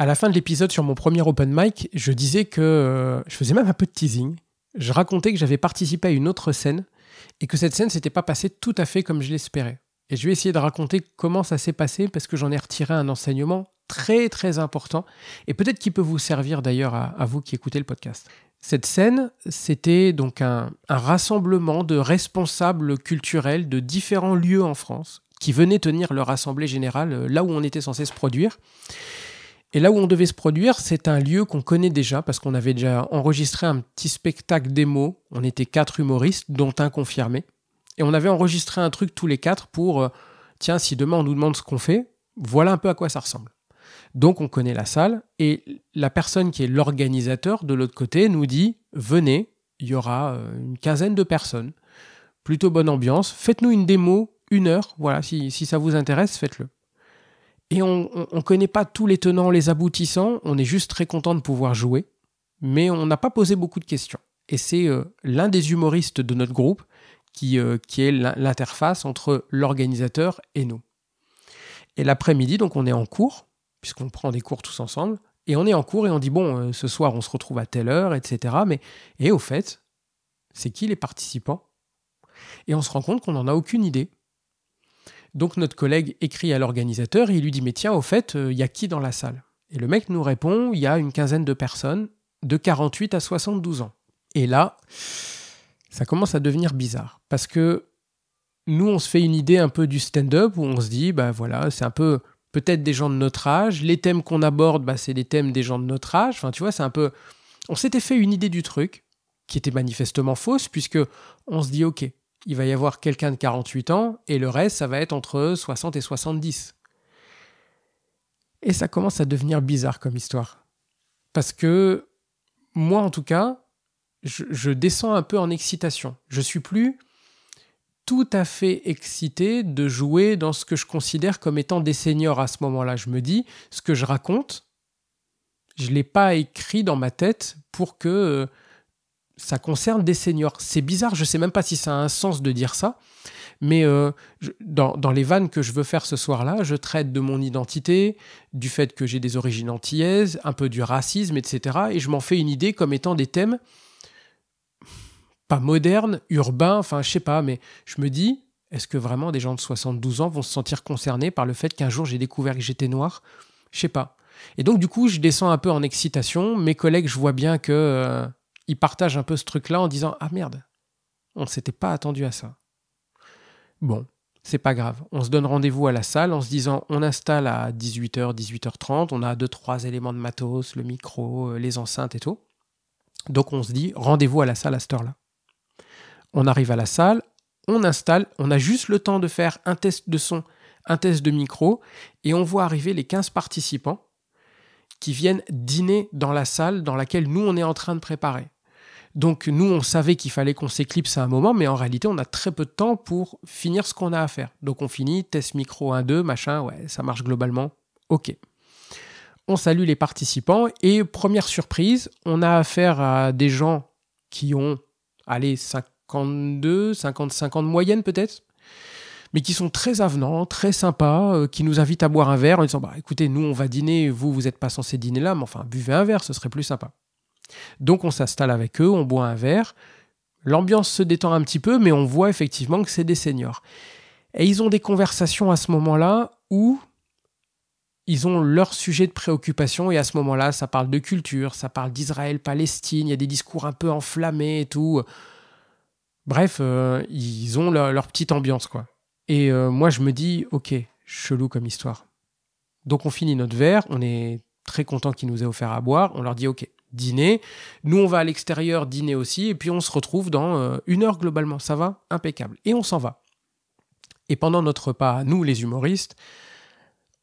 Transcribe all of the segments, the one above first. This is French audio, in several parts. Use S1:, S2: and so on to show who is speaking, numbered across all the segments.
S1: À la fin de l'épisode sur mon premier open mic, je disais que euh, je faisais même un peu de teasing. Je racontais que j'avais participé à une autre scène et que cette scène s'était pas passée tout à fait comme je l'espérais. Et je vais essayer de raconter comment ça s'est passé parce que j'en ai retiré un enseignement très très important et peut-être qui peut vous servir d'ailleurs à, vous qui écoutez le podcast. Cette scène, c'était donc un, rassemblement de responsables culturels de différents lieux en France qui venaient tenir leur assemblée générale euh, là où on était censé se produire. Et là où on devait se produire, c'est un lieu qu'on connaît déjà parce qu'on avait déjà enregistré un petit spectacle démo. On était quatre humoristes, dont un confirmé. Et on avait enregistré un truc tous les quatre pour, euh, tiens, si demain on nous demande ce qu'on fait, voilà un peu à quoi ça ressemble. Donc on connaît la salle et la personne qui est l'organisateur de l'autre côté nous dit, venez, il y aura euh, une quinzaine de personnes, plutôt bonne ambiance, faites-nous une démo, une heure, voilà, si, ça vous intéresse, faites-le. Et on ne connaît pas tous les tenants, les aboutissants, on est juste très content de pouvoir jouer, mais on n'a pas posé beaucoup de questions. Et c'est euh, l'un des humoristes de notre groupe euh, qui, est l'interface entre l'organisateur et nous. Et l'après-midi, donc on est en cours, puisqu'on prend des cours tous ensemble, et on est en cours et on dit, bon, euh, ce soir on se retrouve à telle heure, etc. Mais, et au fait, c'est qui les participants? Et on se rend compte qu'on n'en a aucune idée. Donc notre collègue écrit à l'organisateur et il lui dit, mais tiens, au fait, euh, il y a qui dans la salle? Et le mec nous répond, il y a une quinzaine de personnes de 48 à 72 ans. Et là, ça commence à devenir bizarre. Parce que nous, on se fait une idée un peu du stand-up où on se dit, bah voilà, c'est un peu peut-être des gens de notre âge. Les thèmes qu'on aborde, bah, c'est des thèmes des gens de notre âge. Enfin, tu vois, c'est un peu. On s'était fait une idée du truc qui était manifestement fausse, puisque on se dit, ok, il va y avoir quelqu'un de 48 ans et le reste, ça va être entre 60 et 70. Et ça commence à devenir bizarre comme histoire. Parce que moi, en tout cas, je, descends un peu en excitation. Je suis plus tout à fait excité de jouer dans ce que je considère comme étant des seniors à ce moment-là. Je me dis, ce que je raconte, je ne l'ai pas écrit dans ma tête pour que euh, ça concerne des seniors. C'est bizarre, je ne sais même pas si ça a un sens de dire ça, mais euh, dans, dans, les vannes que je veux faire ce soir-là, je traite de mon identité, du fait que j'ai des origines antillaises, un peu du racisme, etc. Et je m'en fais une idée comme étant des thèmes pas moderne, urbain, enfin je sais pas, mais je me dis, est-ce que vraiment des gens de 72 ans vont se sentir concernés par le fait qu'un jour j'ai découvert que j'étais noir? Je sais pas. Et donc du coup, je descends un peu en excitation. Mes collègues, je vois bien que euh, ils partagent un peu ce truc-là en disant ah merde, on ne s'était pas attendu à ça. Bon, c'est pas grave. On se donne rendez-vous à la salle en se disant on installe à 18h, 18h30, on a deux trois éléments de matos, le micro, euh, les enceintes et tout. Donc on se dit rendez-vous à la salle à cette heure-là. On arrive à la salle, on installe, on a juste le temps de faire un test de son, un test de micro, et on voit arriver les 15 participants qui viennent dîner dans la salle dans laquelle nous, on est en train de préparer. Donc nous, on savait qu'il fallait qu'on s'éclipse à un moment, mais en réalité, on a très peu de temps pour finir ce qu'on a à faire. Donc on finit, test micro 1, 2, machin, ouais, ça marche globalement. OK. On salue les participants et première surprise, on a affaire à des gens qui ont, allez, 5, 52, 55 ans de moyenne peut-être, mais qui sont très avenants, très sympas, euh, qui nous invitent à boire un verre en disant bah écoutez, nous on va dîner, vous vous n'êtes pas censé dîner là, mais enfin buvez un verre, ce serait plus sympa. Donc on s'installe avec eux, on boit un verre, l'ambiance se détend un petit peu, mais on voit effectivement que c'est des seniors. Et ils ont des conversations à ce moment-là où ils ont leur sujet de préoccupation et à ce moment-là, ça parle de culture, ça parle d'Israël, Palestine, il y a des discours un peu enflammés et tout. Bref, euh, ils ont leur, petite ambiance, quoi. Et euh, moi, je me dis, ok, chelou comme histoire. Donc, on finit notre verre, on est très content qu'ils nous aient offert à boire. On leur dit, ok, dîner. Nous, on va à l'extérieur dîner aussi, et puis on se retrouve dans euh, une heure globalement. Ça va? Impeccable. Et on s'en va. Et pendant notre repas, nous, les humoristes,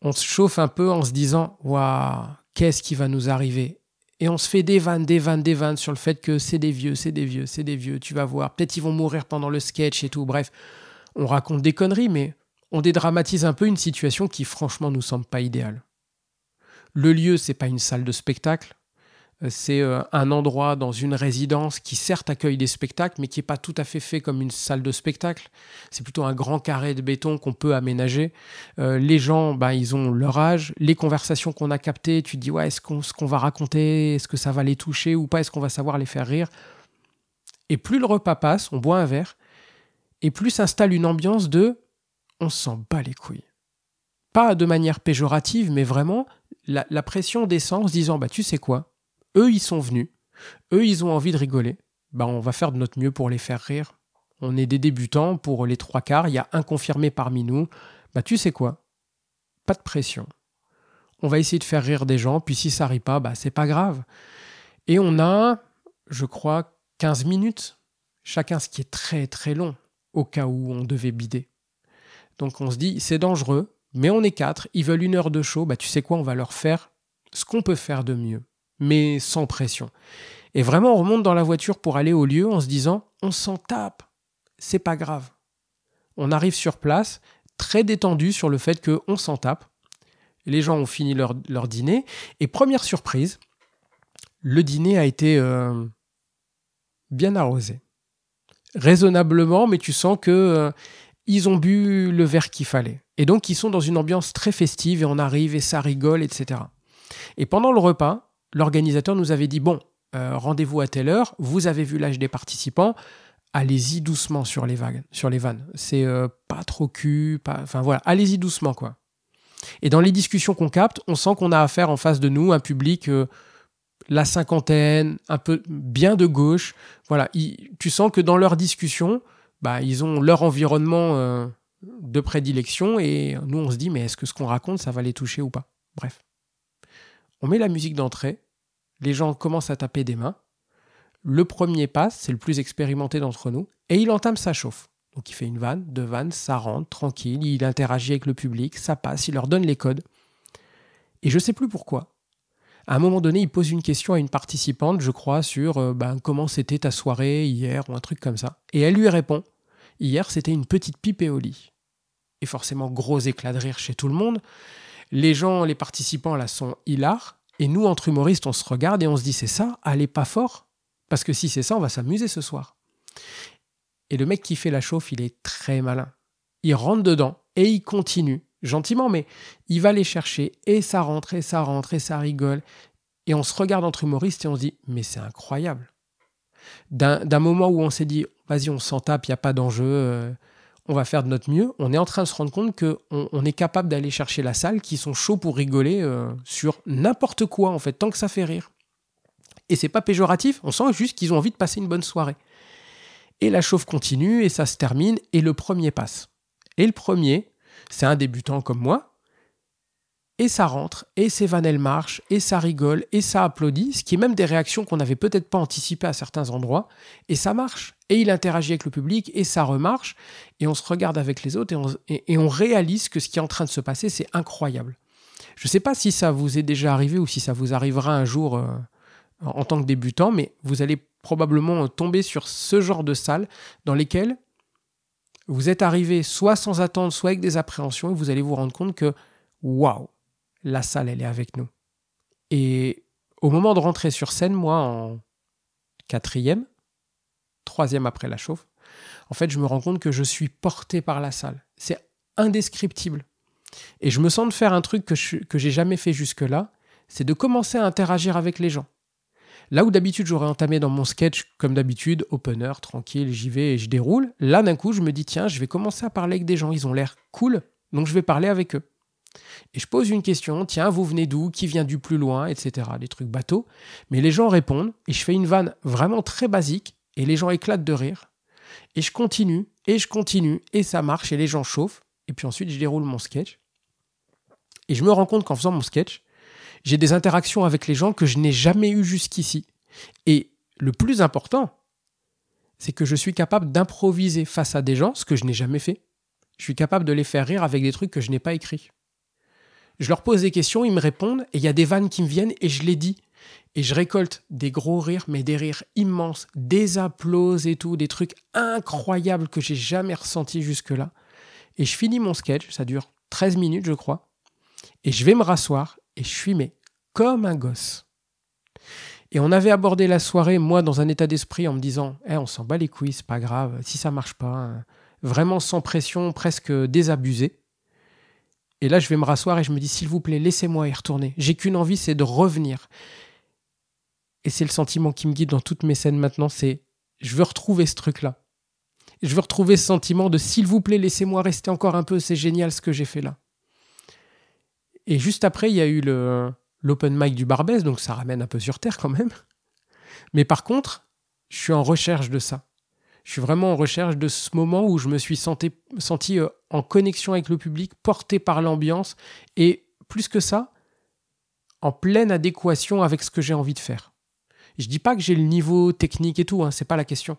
S1: on se chauffe un peu en se disant, waouh, qu'est-ce qui va nous arriver? Et on se fait des vannes, des vannes, des vannes sur le fait que c'est des vieux, c'est des vieux, c'est des vieux, tu vas voir. Peut-être ils vont mourir pendant le sketch et tout. Bref, on raconte des conneries, mais on dédramatise un peu une situation qui franchement nous semble pas idéale. Le lieu, c'est pas une salle de spectacle. Euh, c'est euh, un endroit dans une résidence qui certes accueille des spectacles, mais qui n'est pas tout à fait fait comme une salle de spectacle. C'est plutôt un grand carré de béton qu'on peut aménager. Euh, les gens, bah, ils ont leur âge. Les conversations qu'on a captées, tu te dis, ouais, est-ce qu'on va raconter, est-ce que ça va les toucher ou pas, est-ce qu'on va savoir les faire rire? Et plus le repas passe, on boit un verre, et plus s'installe une ambiance de on s'en bat les couilles. Pas de manière péjorative, mais vraiment, la, la pression descend en se disant, bah tu sais quoi, eux, ils sont venus. Eux, ils ont envie de rigoler. Bah, on va faire de notre mieux pour les faire rire. On est des débutants pour les trois quarts. Il y a un confirmé parmi nous. Bah, tu sais quoi? Pas de pression. On va essayer de faire rire des gens. Puis si ça rit pas, bah, c'est pas grave. Et on a, je crois, 15 minutes. Chacun, ce qui est très très long, au cas où on devait bider. Donc on se dit, c'est dangereux, mais on est quatre. Ils veulent une heure de show. Bah, tu sais quoi? On va leur faire ce qu'on peut faire de mieux mais sans pression. Et vraiment, on remonte dans la voiture pour aller au lieu en se disant on s'en tape, c'est pas grave. On arrive sur place, très détendu sur le fait qu'on s'en tape. Les gens ont fini leur, dîner. Et première surprise, le dîner a été euh, bien arrosé. Raisonnablement, mais tu sens que euh, ils ont bu le verre qu'il fallait. Et donc, ils sont dans une ambiance très festive et on arrive et ça rigole, etc. Et pendant le repas, l'organisateur nous avait dit bon, euh, rendez-vous à telle heure, vous avez vu l'âge des participants, allez-y doucement sur les vagues, sur les vannes. C'est euh, pas trop cul, enfin voilà, allez-y doucement quoi. Et dans les discussions qu'on capte, on sent qu'on a affaire en face de nous un public euh, la cinquantaine, un peu bien de gauche. Voilà, tu sens que dans leurs discussions, bah, ils ont leur environnement de prédilection et nous on se dit mais est-ce que ce qu'on raconte ça va les toucher ou pas? Bref. On met la musique d'entrée, les gens commencent à taper des mains. Le premier passe, c'est le plus expérimenté d'entre nous, et il entame sa chauffe. Donc il fait une vanne, deux vannes, ça rentre, tranquille, il interagit avec le public, ça passe, il leur donne les codes. Et je ne sais plus pourquoi. À un moment donné, il pose une question à une participante, je crois, sur euh, ben, comment c'était ta soirée hier ou un truc comme ça. Et elle lui répond Hier, c'était une petite pipe au lit. Et forcément, gros éclat de rire chez tout le monde. Les gens, les participants là sont hilars. Et nous, entre humoristes, on se regarde et on se dit c'est ça, allez pas fort. Parce que si c'est ça, on va s'amuser ce soir. Et le mec qui fait la chauffe, il est très malin. Il rentre dedans et il continue, gentiment, mais il va les chercher et ça rentre et ça rentre et ça rigole. Et on se regarde entre humoristes et on se dit mais c'est incroyable. D'un moment où on s'est dit vas-y, on s'en tape, il n'y a pas d'enjeu. Euh, on va faire de notre mieux. On est en train de se rendre compte qu'on on est capable d'aller chercher la salle qui sont chauds pour rigoler euh, sur n'importe quoi, en fait, tant que ça fait rire. Et c'est pas péjoratif, on sent juste qu'ils ont envie de passer une bonne soirée. Et la chauffe continue et ça se termine et le premier passe. Et le premier, c'est un débutant comme moi, et ça rentre, et ses vanelles marchent, et ça rigole, et ça applaudit, ce qui est même des réactions qu'on n'avait peut-être pas anticipées à certains endroits, et ça marche. Et il interagit avec le public, et ça remarche, et on se regarde avec les autres, et on, réalise que ce qui est en train de se passer, c'est incroyable. Je ne sais pas si ça vous est déjà arrivé ou si ça vous arrivera un jour euh, en tant que débutant, mais vous allez probablement tomber sur ce genre de salle dans lesquelles vous êtes arrivé soit sans attendre, soit avec des appréhensions, et vous allez vous rendre compte que, waouh, la salle, elle est avec nous. Et au moment de rentrer sur scène, moi, en quatrième, troisième après la chauffe, en fait, je me rends compte que je suis porté par la salle. C'est indescriptible. Et je me sens de faire un truc que je que j'ai jamais fait jusque-là, c'est de commencer à interagir avec les gens. Là où d'habitude j'aurais entamé dans mon sketch, comme d'habitude, opener, tranquille, j'y vais et je déroule, là d'un coup je me dis tiens, je vais commencer à parler avec des gens, ils ont l'air cool, donc je vais parler avec eux. Et je pose une question, tiens, vous venez d'où Qui vient du plus loin Etc. Des trucs bateaux. Mais les gens répondent, et je fais une vanne vraiment très basique, et les gens éclatent de rire. Et je continue, et je continue, et ça marche, et les gens chauffent. Et puis ensuite, je déroule mon sketch. Et je me rends compte qu'en faisant mon sketch, j'ai des interactions avec les gens que je n'ai jamais eues jusqu'ici. Et le plus important, c'est que je suis capable d'improviser face à des gens, ce que je n'ai jamais fait. Je suis capable de les faire rire avec des trucs que je n'ai pas écrits. Je leur pose des questions, ils me répondent, et il y a des vannes qui me viennent, et je les dis. Et je récolte des gros rires, mais des rires immenses, des applauses et tout, des trucs incroyables que j'ai jamais ressentis jusque-là. Et je finis mon sketch, ça dure 13 minutes, je crois. Et je vais me rasseoir, et je suis mais comme un gosse. Et on avait abordé la soirée, moi, dans un état d'esprit en me disant eh, on s'en bat les couilles, c'est pas grave, si ça marche pas. Hein. Vraiment sans pression, presque désabusé. Et là, je vais me rasseoir et je me dis s'il vous plaît, laissez-moi y retourner. J'ai qu'une envie, c'est de revenir. Et c'est le sentiment qui me guide dans toutes mes scènes maintenant c'est je veux retrouver ce truc-là. Je veux retrouver ce sentiment de s'il vous plaît, laissez-moi rester encore un peu, c'est génial ce que j'ai fait là. Et juste après, il y a eu l'open mic du Barbès, donc ça ramène un peu sur terre quand même. Mais par contre, je suis en recherche de ça. Je suis vraiment en recherche de ce moment où je me suis senti, euh, en connexion avec le public, porté par l'ambiance, et plus que ça, en pleine adéquation avec ce que j'ai envie de faire. Je dis pas que j'ai le niveau technique et tout, hein, c'est pas la question.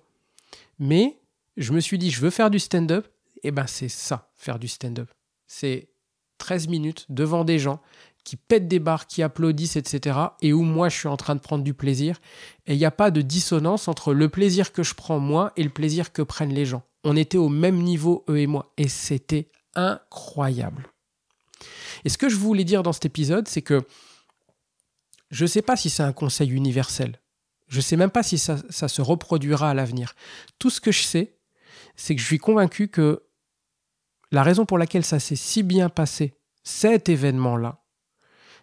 S1: Mais je me suis dit, je veux faire du stand-up, et ben c'est ça, faire du stand-up. C'est 13 minutes devant des gens qui pètent des barres, qui applaudissent, etc. Et où moi, je suis en train de prendre du plaisir. Et il n'y a pas de dissonance entre le plaisir que je prends moi et le plaisir que prennent les gens. On était au même niveau, eux et moi. Et c'était incroyable. Et ce que je voulais dire dans cet épisode, c'est que je ne sais pas si c'est un conseil universel. Je ne sais même pas si ça, ça se reproduira à l'avenir. Tout ce que je sais, c'est que je suis convaincu que la raison pour laquelle ça s'est si bien passé, cet événement-là,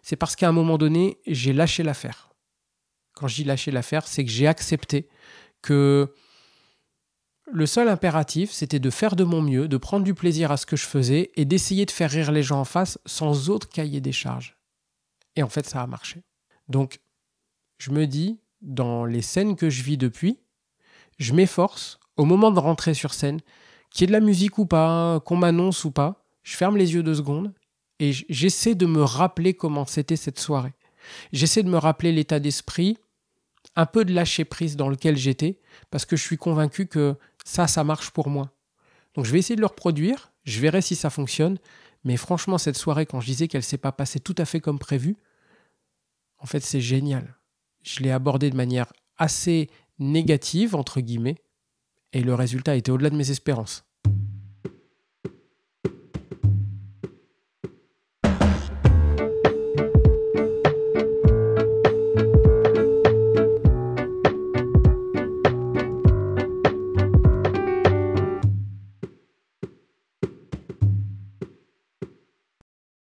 S1: c'est parce qu'à un moment donné, j'ai lâché l'affaire. Quand je dis lâcher l'affaire, c'est que j'ai accepté que le seul impératif, c'était de faire de mon mieux, de prendre du plaisir à ce que je faisais et d'essayer de faire rire les gens en face sans autre cahier des charges. Et en fait, ça a marché. Donc, je me dis, dans les scènes que je vis depuis, je m'efforce, au moment de rentrer sur scène, qu'il y ait de la musique ou pas, qu'on m'annonce ou pas, je ferme les yeux deux secondes et j'essaie de me rappeler comment c'était cette soirée. J'essaie de me rappeler l'état d'esprit, un peu de lâcher prise dans lequel j'étais, parce que je suis convaincu que ça, ça marche pour moi. Donc je vais essayer de le reproduire, je verrai si ça fonctionne, mais franchement, cette soirée, quand je disais qu'elle s'est pas passée tout à fait comme prévu, en fait, c'est génial. Je l'ai abordée de manière assez négative, entre guillemets, et le résultat était au-delà de mes espérances.